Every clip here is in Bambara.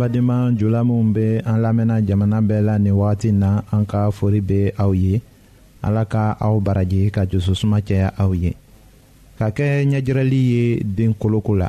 badenma jula minw bɛ an lamɛnna jamana bɛɛ la nin wagati na an ka fori bɛ aw ye ala ka aw baraji ka jusosuma caya aw ye ka kɛ ɲɛjirɛli ye den koloko la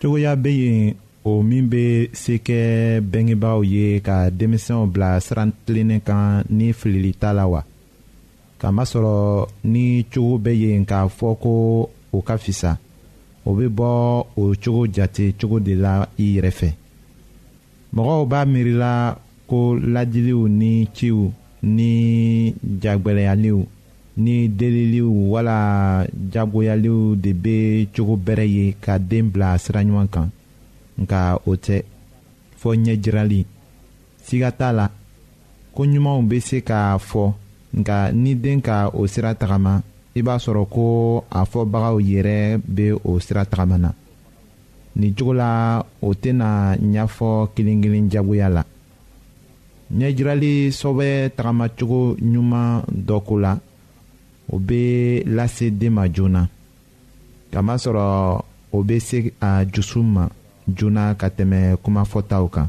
cogoya bɛ yen o min bɛ se kɛ bɛngebaaw ye ka denmisɛnw bila siran tilennen kan ni filili ta la wa k'a masɔrɔ ni cogo bɛ yen k'a fɔ ko o ka fisa o bɛ bɔ o cogo jate cogo de la i yɛrɛ fɛ mɔgɔw b'a miirila ko lajiliw ni ciw ni jagbɛlɛyaliw ni deliliw wala jagoyaliw de bɛ cogo bɛrɛ ye ka den bila sira ɲuman kan nka o tɛ fɔ ɲɛjirali siga t'a la ko ɲumanw bɛ se ka fɔ nka ni den ka o sira tagama i b'a sɔrɔ ko a fɔbagaw yɛrɛ bɛ o sira tagama na. nin cogo la o tɛna ɲɛfɔ kelen kelen jagoya la ɲɛjirali sɔbɛ tagamacogo ɲuman dɔ ko la o bɛ lase den ma joona kamasɔrɔ o bɛ se a dusu ma joona ka tɛmɛ kumafɔtaw kan.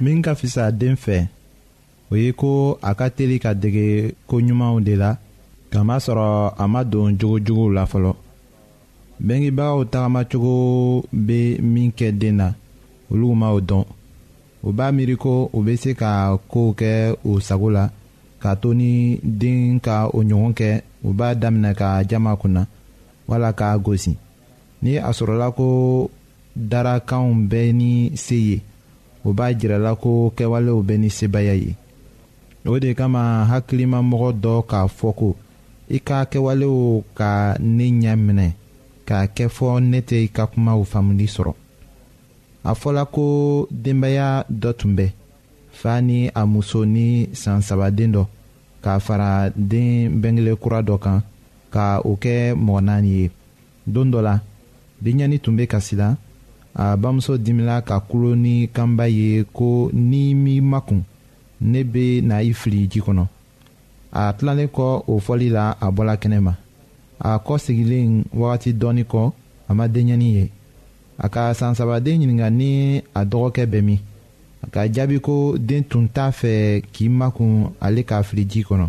min ka fisa den fɛ o ye ko a ka teli ka dege ko ɲumanw de la kamasɔrɔ a ma don jogojuguw la fɔlɔ bengebagaw tagamacogo bɛ min kɛ den na olu ma o dɔn u b'a miiri ko u bɛ se ka kow kɛ u sago la k'a to ni den ka o ɲɔgɔn kɛ u b'a daminɛ ka jama kunna wala k'a gosi ni a sɔrɔla ko darakanw bɛ ni se ye o b'a jirala ko kɛwalew bɛ ni sebaaya ye. o de kama hakilima mɔgɔ dɔ k'a fɔ ko i ka kɛwalew ka ne ɲɛ minɛ k'a kɛ fɔ ne tɛ i ka kumaw faamuli sɔrɔ a fɔla ko denbaya dɔ tun bɛ fa ni a muso ni san sabaden dɔ k'a fara den bɛnkele kura dɔ kan ka o kɛ mɔgɔ naani ye don dɔ la denyɛni tun bɛ kasi la a bamuso dimina ka kulo ni kanba ye ko ni m'i makun ne bɛ na i fili ji kɔnɔ a tilalen kɔ o fɔli la a bɔla kɛnɛ ma a kɔ sigilen wagati dɔɔnin kɔ a ma denyɛni ye a ka san sabaden ɲininka ni a dɔgɔkɛ bɛ min a ka jaabi ko den tun t'a fɛ k'i makun ale ka fili ji kɔnɔ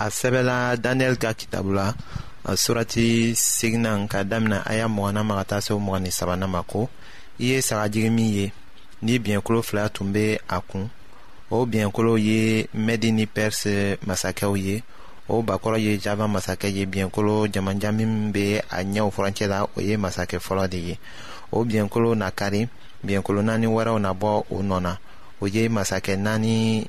a sɛbɛla daniyɛli ka kitabu la surati seginan ka damina a y'a mɔgɔna ma ka taa se o mɔgɔ ni sabanan ma ko i ye sagajigi min ye ni biɲɛkolo fila tun bɛ a kun o biɲɛkolo ye mɛdi ni pɛrisi masakɛw ye o bakɔrɔ ye java masakɛ ye biɲɛkolo jamanjan min bɛ a ɲɛw furancɛ la o ye masakɛ fɔlɔ de ye o biɲɛkolo na kari biɲɛkolo naani wɛrɛw na bɔ o nɔ na o ye masakɛ naani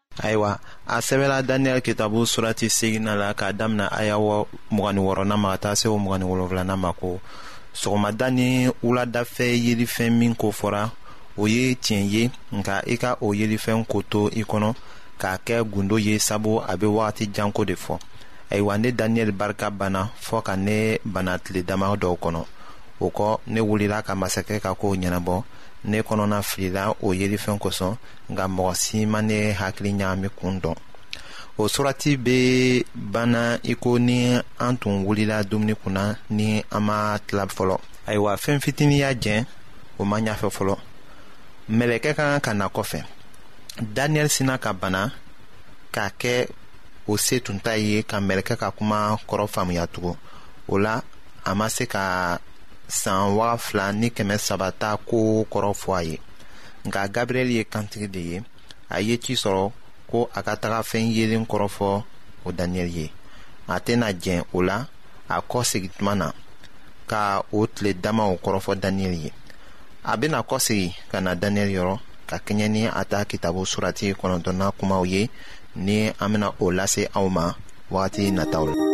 ayiwa a sɛbɛla daniyɛli kitabu surati seginna la k'a damina aya mugani wɔɔrɔnan ma ka taa se o mugani wolonfilana ma ko sɔgɔmada ni wuladafɛ yelifɛn min ko fɔra o ye tiɲɛ ye nka i ka o yelifɛn ko to i kɔnɔ k'a kɛ gundo ye sabu a bɛ wagati janko de fɔ ayiwa ne daniyɛli barika banna fɔɔ ka ne bana tile dama dɔw kɔnɔ o kɔ ne wulila ka masakɛ ka kow ɲɛnabɔ ne kɔnɔna filila o yelifɛn kosɔn nka mɔgɔ si ma ne hakili ɲaami kun dɔn o surati bɛ banna i ko ni an tun wulila dumuni kunna ni an ma tila fɔlɔ ayiwa fɛn fitinin y'a jɛn o ma ɲafɛ fɔlɔ mɛlɛkɛ ka kan ka na kɔfɛ daniel sina ka bana k'a kɛ o se tun ta ye ka mɛlɛkɛ ka kuma kɔrɔ faamuya tugun o la a ma se ka san waa fila ni kɛmɛ saba ta ko kɔrɔ fɔ a ye nka gabriyɛli ye kantigi de ye a ye ci sɔrɔ ko a ka taga fɛn yelen kɔrɔfɔ o daniyɛli ye a tɛna jɛn o la a kɔ segin tuma na ka o tile damaw kɔrɔfɔ daniyɛli ye a bɛna kɔ segin ka na daniyɛli yɔrɔ ka kɛɲɛ ni a ta kitabu surati kɔnɔntɔnna kumaw ye ni an bɛna o lase aw ma wagati nataw la